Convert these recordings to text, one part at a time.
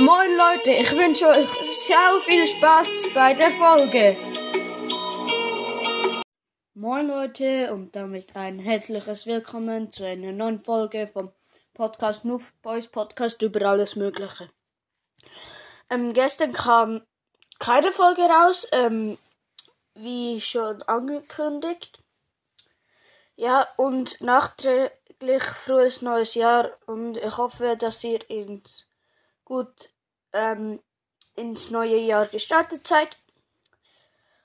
Moin Leute, ich wünsche euch sehr viel Spaß bei der Folge. Moin Leute und damit ein herzliches Willkommen zu einer neuen Folge vom Podcast Noof Boys Podcast über alles Mögliche. Ähm, gestern kam keine Folge raus, ähm, wie schon angekündigt. Ja, und nachträglich frohes neues Jahr und ich hoffe, dass ihr ins gut ähm, ins neue Jahr gestartet seid.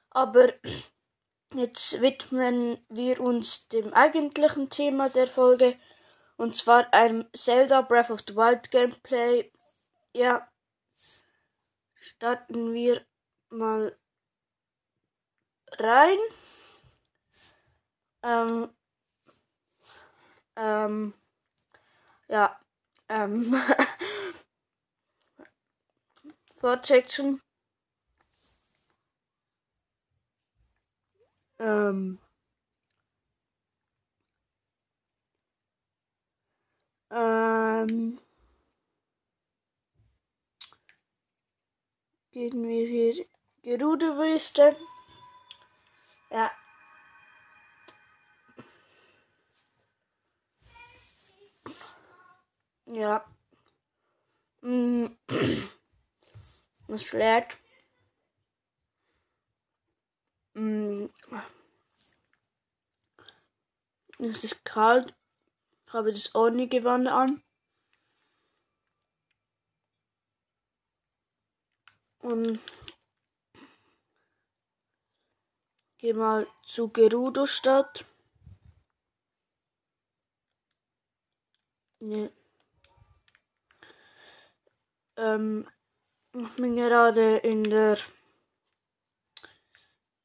Aber jetzt widmen wir uns dem eigentlichen Thema der Folge und zwar einem Zelda Breath of the Wild Gameplay. Ja, starten wir mal rein. Ähm, ähm, ja, ähm, Fortsetzen. Ähm, ähm, gehen wir hier Gerudo-Wüste. Ja. Ja. Mm. Es lädt. Mm. Es ist kalt. Ich habe das ohne Gewand an. Und gehe mal zu Gerudo-Stadt. Nee. Ähm, ich bin gerade in der,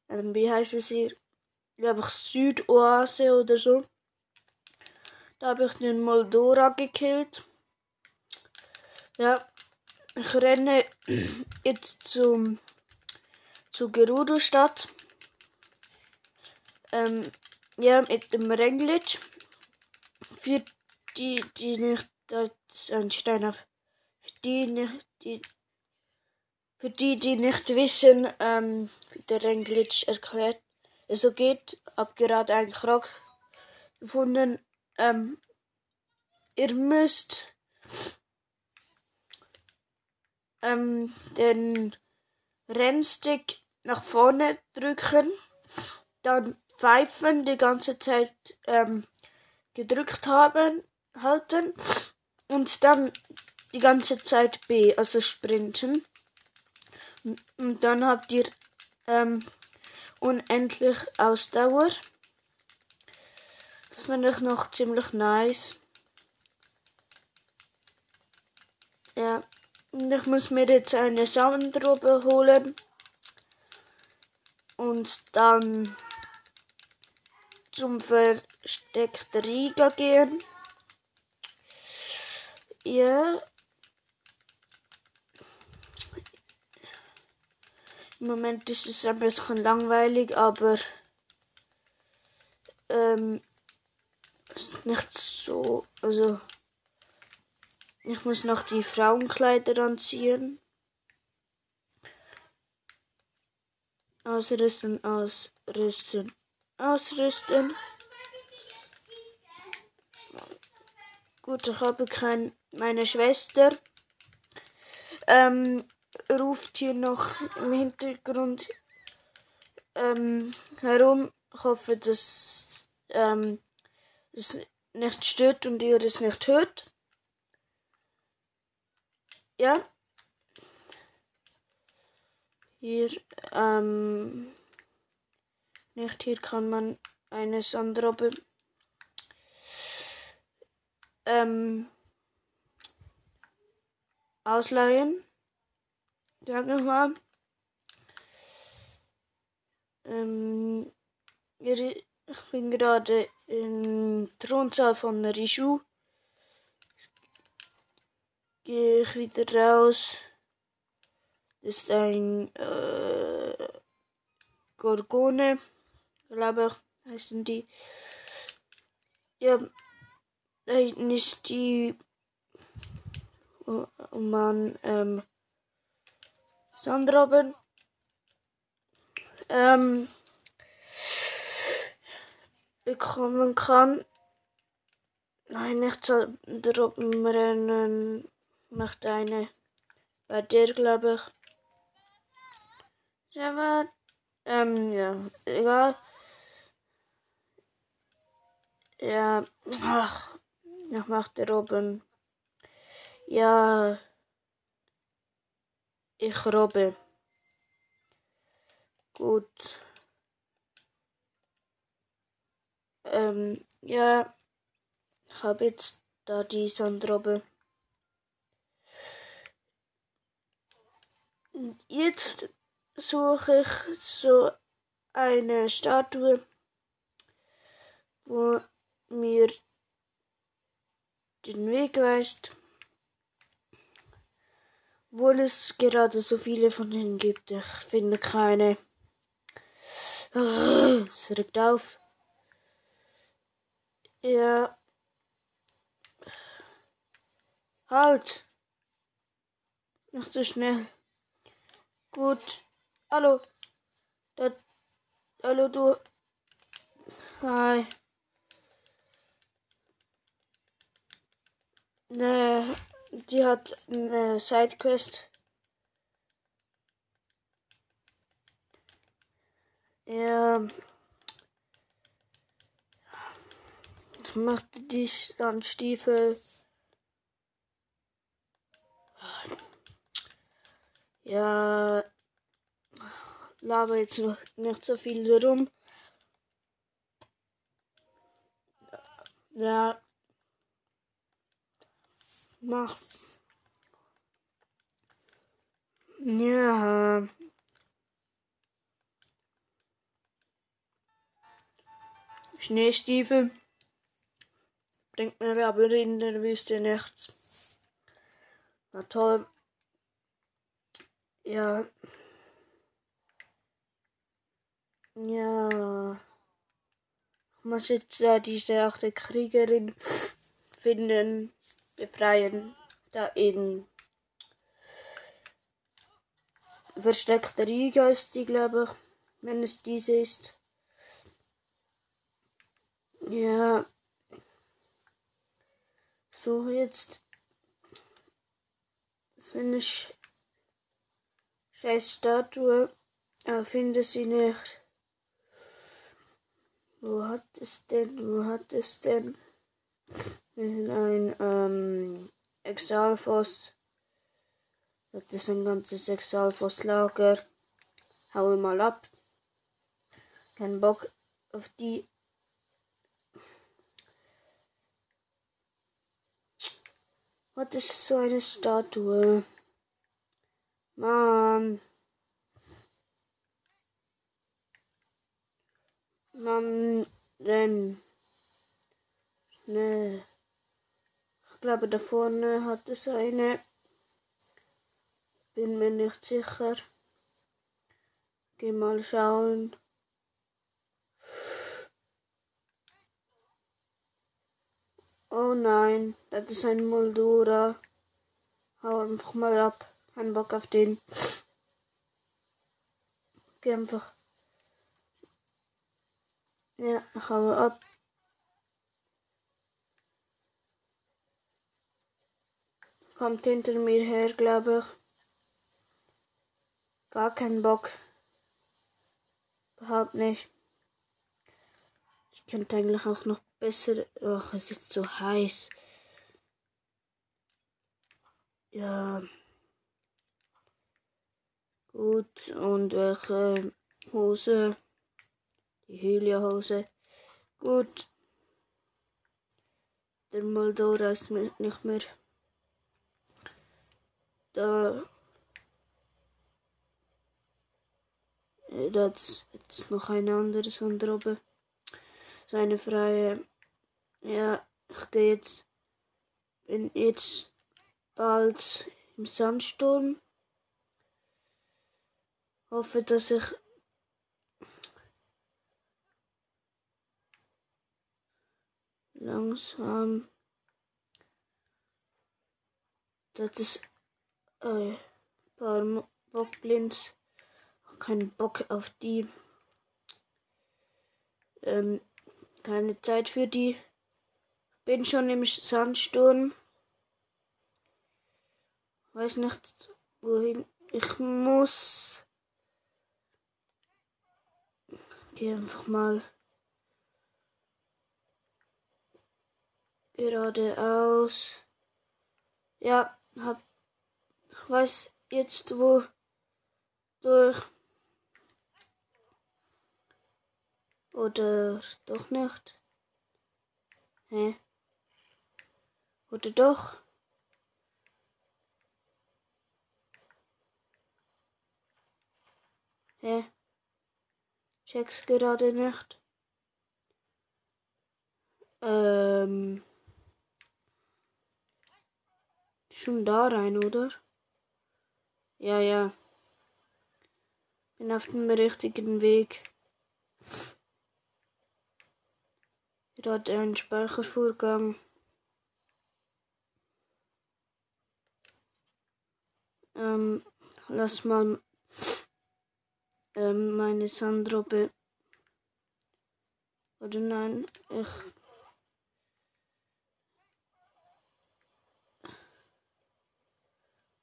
ähm, wie heißt es hier? Glaube ich Südoase oder so. Da habe ich den Moldora gekillt. Ja, ich renne jetzt zum zu Gerudo-Stadt. Ähm, ja, mit dem Renglitsch. Für die, die nicht, das ist ein Stein auf, für die nicht, die, für die, die nicht wissen, ähm, wie der Renglitsch erklärt, also geht, hab gerade einen Krog gefunden, ähm, ihr müsst, ähm, den Rennstick nach vorne drücken, dann pfeifen die ganze Zeit ähm, gedrückt haben, halten und dann die ganze Zeit B, also sprinten. Und dann habt ihr ähm, unendlich Ausdauer. Das finde ich noch ziemlich nice. Ja, und ich muss mir jetzt eine Samendrobe holen. Und dann zum Versteck der Riga gehen. Ja. Im Moment ist es ein bisschen langweilig, aber ähm, ist nicht so, also ich muss noch die Frauenkleider anziehen. Ausrüsten, ausrüsten, ausrüsten. Gut, ich habe kein, meine Schwester ähm, ruft hier noch im Hintergrund ähm, herum. Ich hoffe, dass ähm, es nicht stört und ihr es nicht hört. Ja. Hier, ähm, nicht hier kann man eine Sandrobe ähm, ausleihen. Sag mal. Ähm, ich bin gerade im Thronsaal von Rishu. Gehe ich wieder raus. Das ist ein äh, Gorgone, glaube ich, heißen die. Ja, da hinten ist die und man ähm, Sandrobben ähm, bekommen kann. Nein, nicht Sandrobbenrennen macht eine bei dir, glaube ich. Aber, ähm, ja, egal. Ja, ach, ich mach der oben. Ja, ich robbe. Gut. Ähm, ja, ich habe jetzt da die Sandrobbe. Jetzt suche ich so eine Statue, wo mir den Weg weist, obwohl es gerade so viele von ihnen gibt. Ich finde keine. Oh, es regt auf. Ja. Halt. Nicht so schnell. Gut. Hallo. Da, hallo, du. Hi. Ne, die hat eine Sidequest. Ja. Machte dich dann Stiefel. Ja. Laber jetzt noch nicht so viel rum. Ja. Mach. Ja. Schneestiefel bringt mir aber in der Wüste nichts. Na toll. Ja. Ja. Ich muss jetzt ja diese achte Kriegerin finden befreien. Da in versteckter Riga ist die, glaube ich, wenn es diese ist. Ja. So, jetzt so eine Sch scheiß Statue. Aber finde sie nicht. Wo hat es denn? Wo hat es denn? Ein ähm, Exalfos. Das ist ein ganzes Exalfos-Lager. Hau mal ab. Kein Bock auf die. Was ist so eine Statue? Mann. Mann, renn. Schnell glaube, da vorne hat es eine. Bin mir nicht sicher. Geh mal schauen. Oh nein, das ist ein Moldura. Hau einfach mal ab. Kein Bock auf den. Geh einfach. Ja, hau ab. Kommt hinter mir her, glaube ich. Gar keinen Bock. Überhaupt nicht. Ich könnte eigentlich auch noch besser. Ach, es ist so heiß. Ja. Gut, und welche Hose? Die Hylia-Hose. Gut. Der Moldora ist nicht mehr da das jetzt noch ein anderes Androbe. Seine freie. Ja, ich gehe jetzt. Bin jetzt bald im Sandsturm. Hoffe, dass ich langsam das ist ein paar Bockblins. Keinen Bock auf die. Ähm, keine Zeit für die. Bin schon im Sandsturm. Weiß nicht, wohin ich muss. Geh einfach mal geradeaus. Ja, hab, weiß jetzt wo durch. Oder doch nicht? Hä? Oder doch? Hä? Check's gerade nicht. Ähm. Schon da rein, oder? Ja, ja. Bin auf dem richtigen Weg. Gerade ein Speichervorgang. Ähm, lass mal ähm, meine Sandrobe. Oder nein, ich.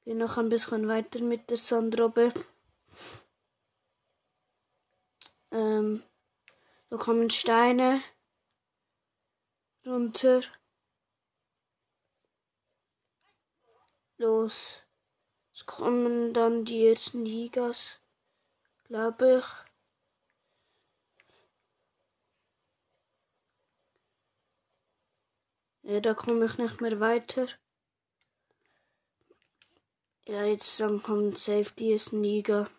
Gehe noch ein bisschen weiter mit der Sandrobe. Ähm, da kommen Steine runter. Los. Es kommen dann die ersten Ligas, glaube ich. Ja, da komme ich nicht mehr weiter. Ja, jetzt dann kommt safe die ersten Liga.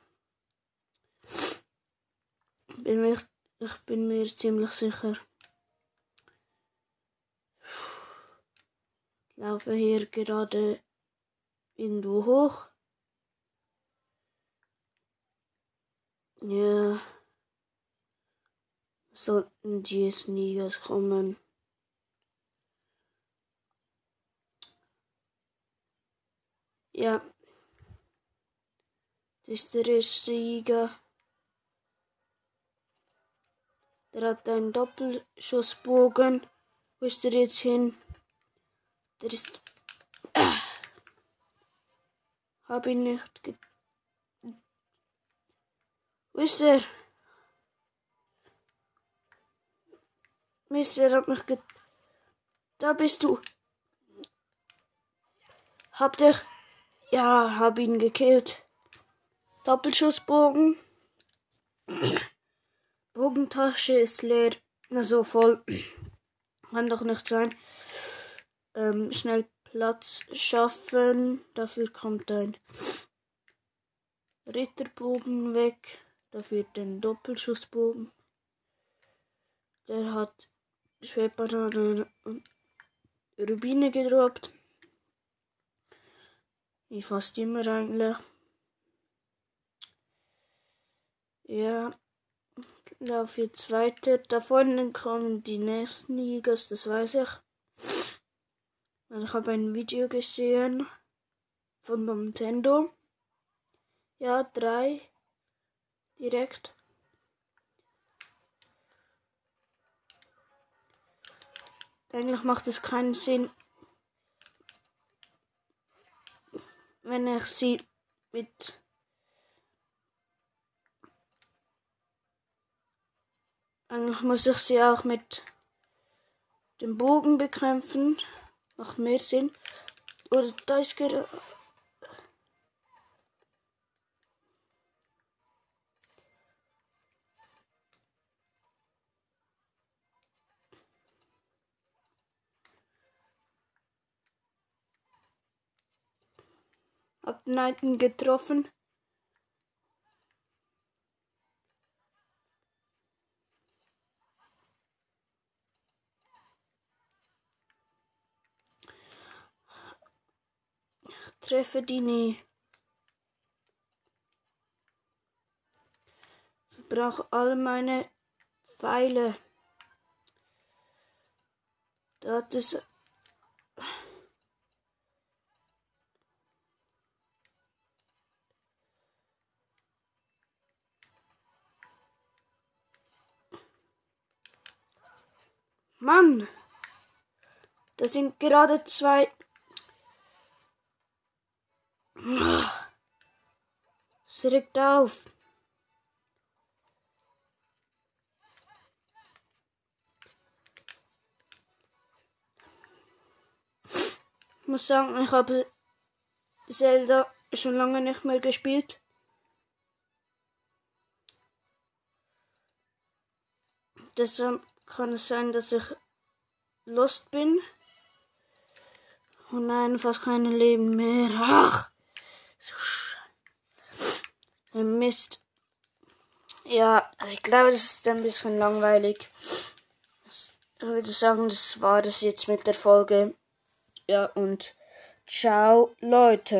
Bin mir, ich bin mir ziemlich sicher. Ich laufe hier gerade irgendwo hoch. Ja. Sollten die nie kommen. Ja. Das ist der erste Sieger. Der hat einen Doppelschussbogen. Wo ist der jetzt hin? Der ist. Ah. Hab ihn nicht ge Wo ist er? Mist, er hat mich ge Da bist du. Hab dich. Ja, hab ihn gekillt. Doppelschussbogen. Bogentasche ist leer. Na so voll. Kann doch nicht sein. Ähm, schnell Platz schaffen. Dafür kommt ein Ritterbogen weg. Dafür den Doppelschussbogen. Der hat Schwerbanane und Rubine gedroppt. Wie fast immer eigentlich. Ja, lauf jetzt weiter. Da vorne kommen die nächsten Ligas, das weiß ich. Ich habe ein Video gesehen von Nintendo. Ja, drei. Direkt. Eigentlich macht es keinen Sinn, wenn ich sie mit eigentlich muss ich sie auch mit dem Bogen bekämpfen. Macht mehr Sinn. Oder da ist gerade. Abneiten getroffen. treffe die nie. Ich brauche all meine Pfeile. Das ist. Mann! Das sind gerade zwei Regt auf. Ich muss sagen, ich habe Zelda schon lange nicht mehr gespielt. Deshalb kann es sein, dass ich lost bin und einfach keine Leben mehr. Ach, so Mist. Ja, ich glaube, das ist ein bisschen langweilig. Ich würde sagen, das war das jetzt mit der Folge. Ja, und ciao, Leute.